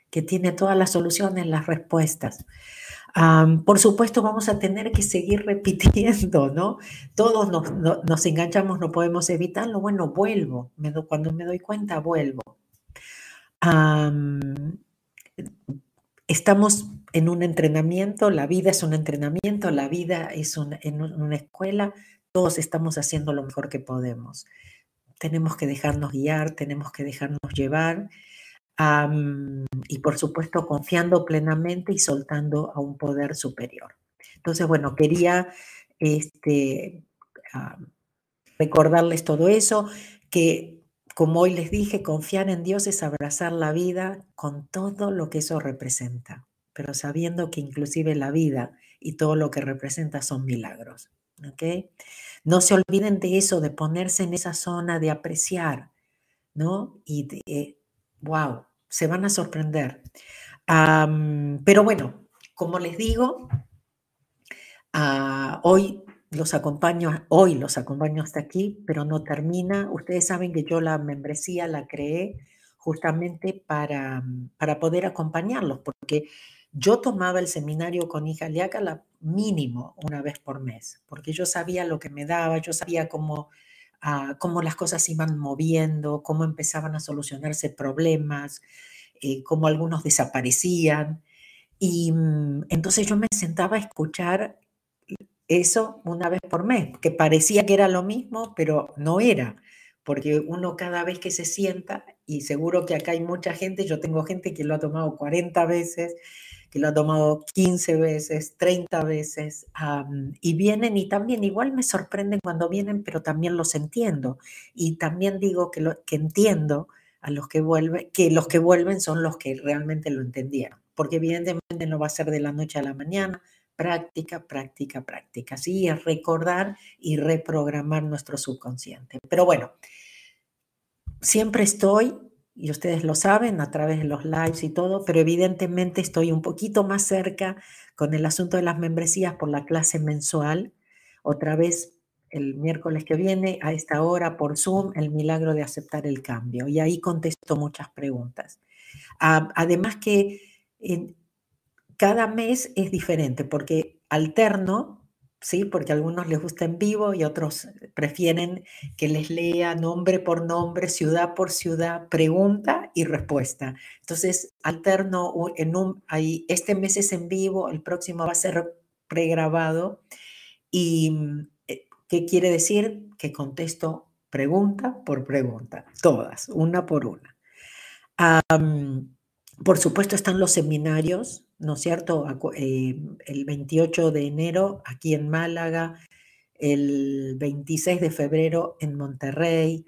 que tiene todas las soluciones, las respuestas. por supuesto, vamos a tener que seguir repitiendo, ¿no? Todos nos, enganchamos, no podemos evitarlo. Bueno, vuelvo. cuando me doy cuenta, vuelvo. estamos en un entrenamiento, la vida es un entrenamiento, la vida es en una escuela, todos estamos haciendo lo mejor que podemos. Tenemos que dejarnos guiar, tenemos que dejarnos llevar y por supuesto confiando plenamente y soltando a un poder superior. Entonces, bueno, quería este, recordarles todo eso, que como hoy les dije, confiar en Dios es abrazar la vida con todo lo que eso representa pero sabiendo que inclusive la vida y todo lo que representa son milagros. No se olviden de eso, de ponerse en esa zona de apreciar, ¿no? Y wow, se van a sorprender. pero bueno, como les digo, ah, hoy los acompaño, hoy los acompaño hasta aquí, pero no termina. Ustedes saben que yo la membresía la creé justamente para, para poder acompañarlos, porque yo tomaba el seminario con hija la mínimo una vez por mes, porque yo sabía lo que me daba, yo sabía cómo, ah, cómo las cosas iban moviendo, cómo empezaban a solucionarse problemas, eh, cómo algunos desaparecían. Y mm, entonces yo me sentaba a escuchar eso una vez por mes, que parecía que era lo mismo, pero no era, porque uno cada vez que se sienta, y seguro que acá hay mucha gente, yo tengo gente que lo ha tomado 40 veces, que lo ha tomado 15 veces, 30 veces, y vienen y también igual me sorprenden cuando vienen, pero también los entiendo. Y también digo que, lo, que entiendo a los que vuelven, que los que vuelven son los que realmente lo entendieron, porque evidentemente no va a ser de la noche a la mañana, práctica, práctica, práctica. Sí, es recordar y reprogramar nuestro subconsciente. Pero bueno, siempre estoy y ustedes lo saben a través de los lives y todo, pero evidentemente estoy un poquito más cerca con el asunto de las membresías por la clase mensual. Otra vez el miércoles que viene a esta hora por Zoom, el milagro de aceptar el cambio. Y ahí contesto muchas preguntas. Además que cada mes es diferente porque alterno ¿sí? Porque a algunos les gusta en vivo y otros prefieren que les lea nombre por nombre, ciudad por ciudad, pregunta y respuesta. Entonces, alterno en un, ahí, este mes es en vivo, el próximo va a ser pregrabado. ¿Y eh, qué quiere decir? Que contesto pregunta por pregunta, todas, una por una. por supuesto están los seminarios, ¿no es cierto? Eh, el 28 de enero aquí en Málaga, el 26 de febrero en Monterrey,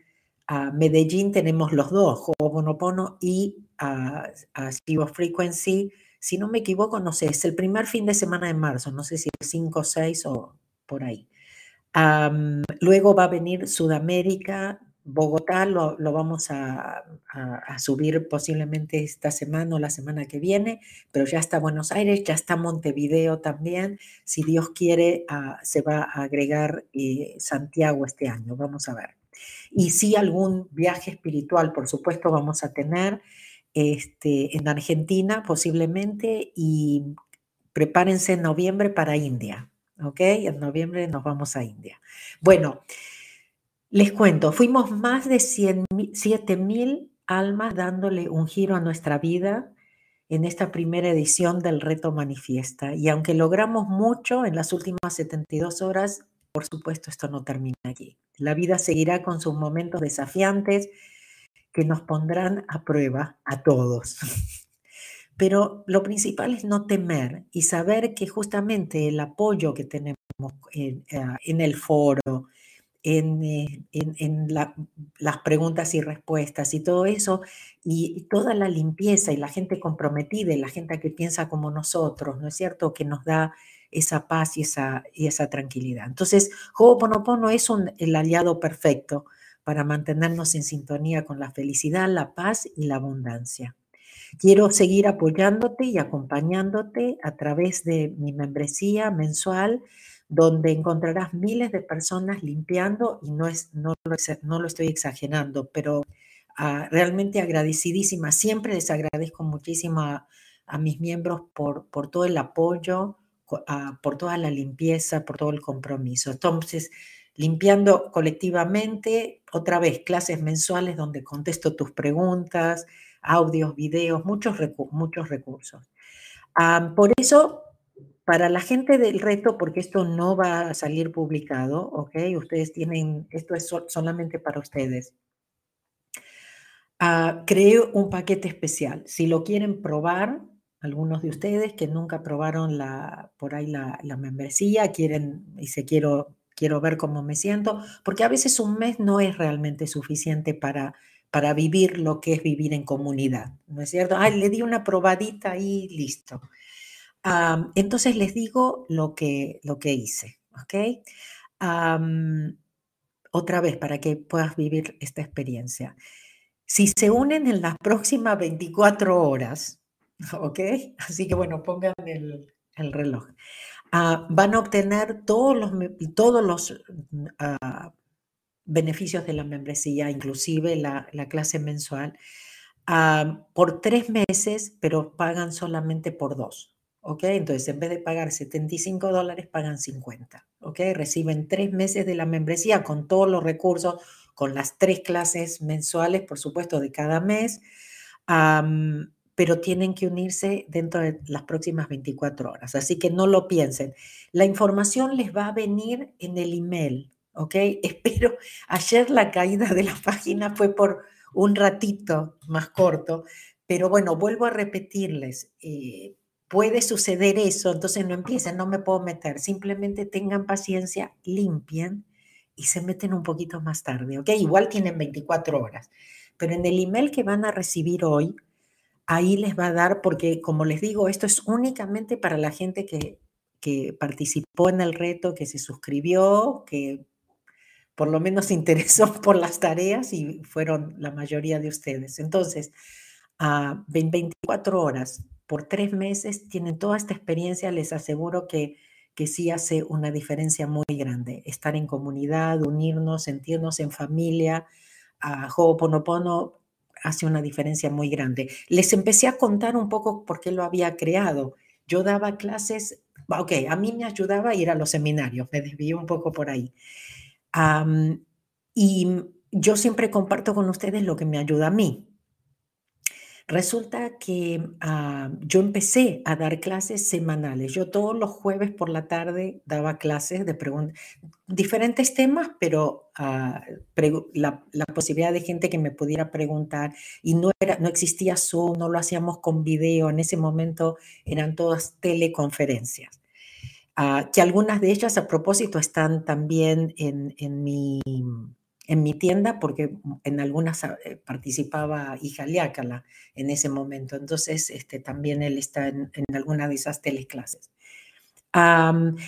a Medellín tenemos los dos, Ho'oponopono y a, a Frequency. Si no me equivoco, no sé, es el primer fin de semana de marzo, no sé si es 5 o 6 o por ahí. luego va a venir Sudamérica, Bogotá lo, vamos a, subir posiblemente esta semana o la semana que viene, pero ya está Buenos Aires, ya está Montevideo también. Si Dios quiere, ah, se va a agregar eh, Santiago este año, vamos a ver. Y si algún viaje espiritual, por supuesto, vamos a tener este, en Argentina posiblemente y prepárense en noviembre para India, ¿ok? En noviembre nos vamos a India. Bueno. Les cuento, fuimos más de 7 mil almas dándole un giro a nuestra vida en esta primera edición del reto manifiesta. Y aunque logramos mucho en las últimas 72 horas, por supuesto esto no termina allí. La vida seguirá con sus momentos desafiantes que nos pondrán a prueba a todos. Pero lo principal es no temer y saber que justamente el apoyo que tenemos en, eh, en el foro, eh, en, las preguntas y respuestas y todo eso, y, toda la limpieza y la gente comprometida y la gente que piensa como nosotros, ¿no es cierto? Que nos da esa paz y esa, y esa tranquilidad. Entonces, Ho'oponopono es el aliado perfecto para mantenernos en sintonía con la felicidad, la paz y la abundancia. Quiero seguir apoyándote y acompañándote a través de mi membresía mensual donde encontrarás miles de personas limpiando y no, es, no, lo, estoy exagerando, pero ah, realmente agradecidísima. Siempre les agradezco muchísimo a, mis miembros por, por, todo el apoyo, ah, por toda la limpieza, por todo el compromiso. Entonces, limpiando colectivamente, otra vez, clases mensuales donde contesto tus preguntas, audios, videos, muchos, muchos recursos. Ah, por eso para la gente del reto, porque esto no va a salir publicado, ¿ok? Ustedes tienen, esto es solamente para ustedes. Uh, creé un paquete especial. Si lo quieren probar, algunos de ustedes que nunca probaron la, por ahí la, membresía, quieren, y se quiero, quiero ver cómo me siento, porque a veces un mes no es realmente suficiente para, para vivir lo que es vivir en comunidad, ¿no es cierto? Ay, le di una probadita y listo entonces les digo lo que, lo que hice, ¿ok? otra vez, para que puedas vivir esta experiencia. Si se unen en las próximas 24 horas, ¿ok? Así que bueno, pongan el, reloj. Ah, van a obtener todos los, todos los ah, beneficios de la membresía, inclusive la, clase mensual, por tres meses, pero pagan solamente por dos. ¿Ok? Entonces, en vez de pagar 75 dólares, pagan 50, ¿ok? Reciben tres meses de la membresía con todos los recursos, con las tres clases mensuales, por supuesto, de cada mes, pero tienen que unirse dentro de las próximas 24 horas. Así que no lo piensen. La información les va a venir en el email, ¿ok? Espero, ayer la caída de la página fue por un ratito más corto, pero bueno, vuelvo a repetirles. Eh, puede suceder eso, entonces no empiecen, no me puedo meter, simplemente tengan paciencia, limpien y se meten un poquito más tarde, ¿ok? Igual tienen 24 horas, pero en el email que van a recibir hoy, ahí les va a dar, porque como les digo, esto es únicamente para la gente que, que participó en el reto, que se suscribió, que por lo menos se interesó por las tareas y fueron la mayoría de ustedes. Entonces, a 24 horas por tres meses, tienen toda esta experiencia, les aseguro que, que sí hace una diferencia muy grande. Estar en comunidad, unirnos, sentirnos en familia, a Ho'oponopono hace una diferencia muy grande. Les empecé a contar un poco por qué lo había creado. Yo daba clases, ok, a mí me ayudaba a ir a los seminarios, me desvío un poco por ahí. y yo siempre comparto con ustedes lo que me ayuda a mí. Resulta que ah, yo empecé a dar clases semanales. Yo todos los jueves por la tarde daba clases de diferentes temas, pero ah, la, posibilidad de gente que me pudiera preguntar y no, era, no existía Zoom, no lo hacíamos con video, en ese momento eran todas teleconferencias. Ah, que algunas de ellas a propósito están también en, en mi en mi tienda porque en algunas ah, eh, participaba hija Liácala en ese momento. Entonces, este, también él está en, alguna de esas teleclases.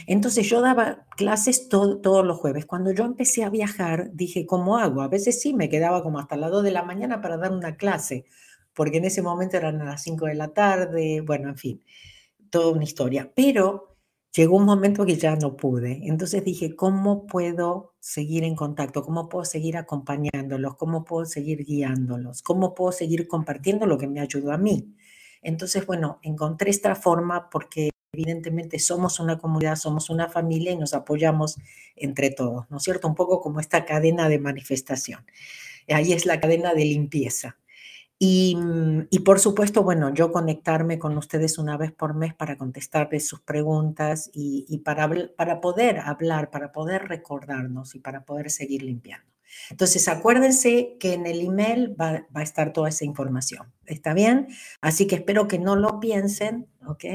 entonces yo daba clases todos los jueves. Cuando yo empecé a viajar, dije, ¿cómo hago? A veces sí, me quedaba como hasta las 2 de la mañana para dar una clase, porque en ese momento eran a las 5 de la tarde, bueno, en fin, toda una historia. Pero llegó un momento que ya no pude. Entonces dije, ¿cómo puedo seguir en contacto? ¿Cómo puedo seguir acompañándolos? ¿Cómo puedo seguir guiándolos? ¿Cómo puedo seguir compartiendo lo que me ayudó a mí? Entonces, bueno, encontré esta forma porque evidentemente somos una comunidad, somos una familia y nos apoyamos entre todos, ¿no es cierto? Un poco como esta cadena de manifestación. Ahí es la cadena de limpieza. Mm, y, por supuesto, bueno, yo conectarme con ustedes una vez por mes para contestarles sus preguntas y, para, para poder hablar, para poder recordarnos y para poder seguir limpiando. Entonces, acuérdense que en el email va, a estar toda esa información. ¿Está bien? Así que espero que no lo piensen, ¿ok?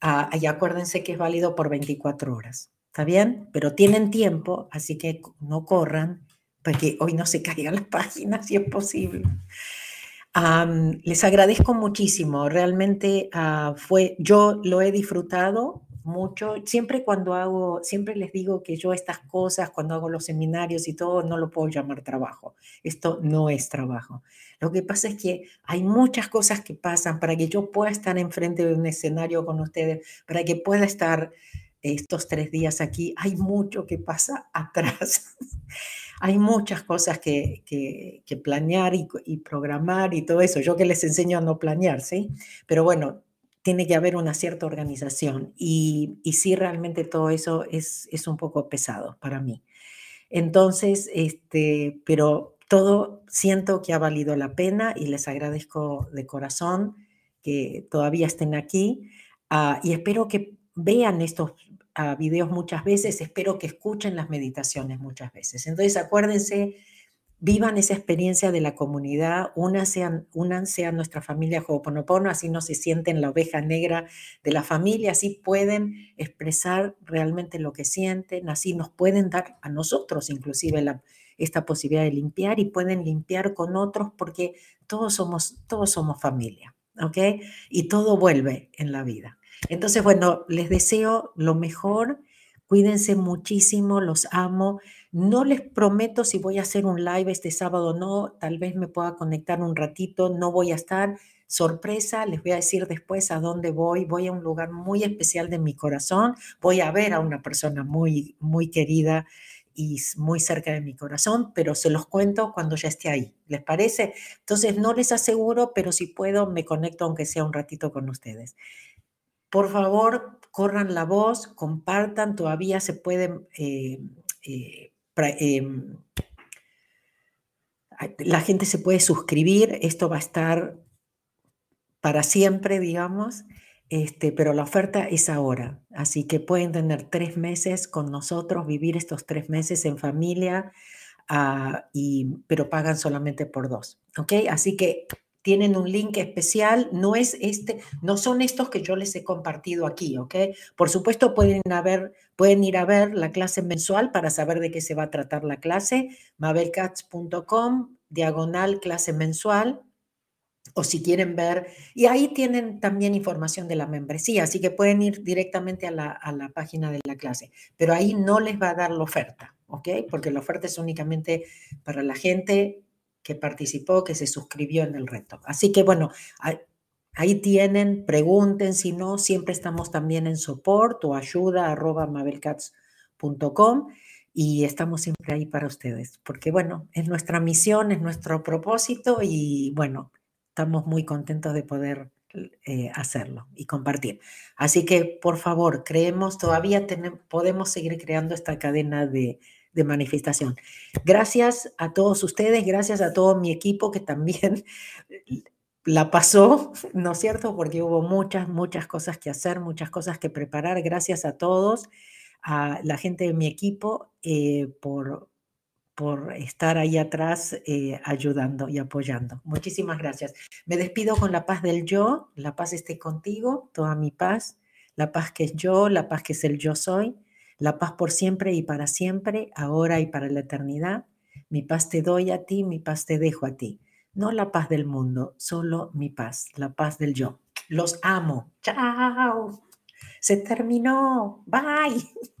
Ah, y acuérdense que es válido por 24 horas. ¿Está bien? Pero tienen tiempo, así que no corran, porque hoy no se caigan las páginas si es posible les agradezco muchísimo, realmente ah, fue, yo lo he disfrutado mucho, siempre cuando hago, siempre les digo que yo estas cosas, cuando hago los seminarios y todo, no lo puedo llamar trabajo, esto no es trabajo. Lo que pasa es que hay muchas cosas que pasan para que yo pueda estar enfrente de un escenario con ustedes, para que pueda estar estos tres días aquí, hay mucho que pasa atrás. hay muchas cosas que, planear y, programar y todo eso. Yo que les enseño a no planear, ¿sí? Pero bueno, tiene que haber una cierta organización y, y sí, realmente todo eso es, es un poco pesado para mí. Entonces, este, pero todo siento que ha valido la pena y les agradezco de corazón que todavía estén aquí ah, y espero que vean estos videos muchas veces, espero que escuchen las meditaciones muchas veces. Entonces, acuérdense, vivan esa experiencia de la comunidad, únanse a, únanse a nuestra familia Ho'oponopono, así no se sienten la oveja negra de la familia, así pueden expresar realmente lo que sienten, así nos pueden dar a nosotros inclusive la, esta posibilidad de limpiar y pueden limpiar con otros porque todos somos, todos somos familia, ¿ok? Y todo vuelve en la vida. Entonces, bueno, les deseo lo mejor Cuídense muchísimo, los amo. No les prometo si voy a hacer un live este sábado o no, tal vez me pueda conectar un ratito, no voy a estar. Sorpresa, les voy a decir después a dónde voy. Voy a un lugar muy especial de mi corazón. Voy a ver a una persona muy, muy querida y muy cerca de mi corazón, pero se los cuento cuando ya esté ahí. ¿Les parece? Entonces, no les aseguro, pero si puedo, me conecto aunque sea un ratito con ustedes. Por favor, corran la voz, compartan, todavía se pueden... Eh, eh, em, la gente se puede suscribir, esto va a estar para siempre, digamos, este, pero la oferta es ahora, así que pueden tener tres meses con nosotros, vivir estos tres meses en familia, ah, y, pero pagan solamente por dos, ¿ok? Así que tienen un link especial, no es este, no son estos que yo les he compartido aquí, ¿ok? Por supuesto pueden, ir a ver la clase mensual para saber de qué se va a tratar la clase, mabelcats.com, diagonal clase mensual, o si quieren ver, y ahí tienen también información de la membresía, así que pueden ir directamente a la, a la página de la clase, pero ahí no les va a dar la oferta, ¿ok? Porque la oferta es únicamente para la gente que participó, que se suscribió en el reto. Así que bueno, ahí, tienen, pregunten, si no, siempre estamos también en soporte o ayuda arroba mabelcats.com y estamos siempre ahí para ustedes, porque bueno, es nuestra misión, es nuestro propósito y bueno, estamos muy contentos de poder eh, hacerlo y compartir. Así que, por favor, creemos, todavía podemos seguir creando esta cadena de, de manifestación. Gracias a todos ustedes, gracias a todo mi equipo que también la pasó, ¿no es cierto? Porque hubo muchas, muchas cosas que hacer, muchas cosas que preparar. Gracias a todos, a la gente de mi equipo eh, por, por estar ahí atrás eh, ayudando y apoyando. Muchísimas gracias. Me despido con la paz del yo, la paz esté contigo, toda mi paz, la paz que es yo, la paz que es el yo soy la paz por siempre y para siempre, ahora y para la eternidad. Mi paz te doy a ti, mi paz te dejo a ti. No la paz del mundo, solo mi paz, la paz del yo. Los amo. Chao. Se terminó. Bye.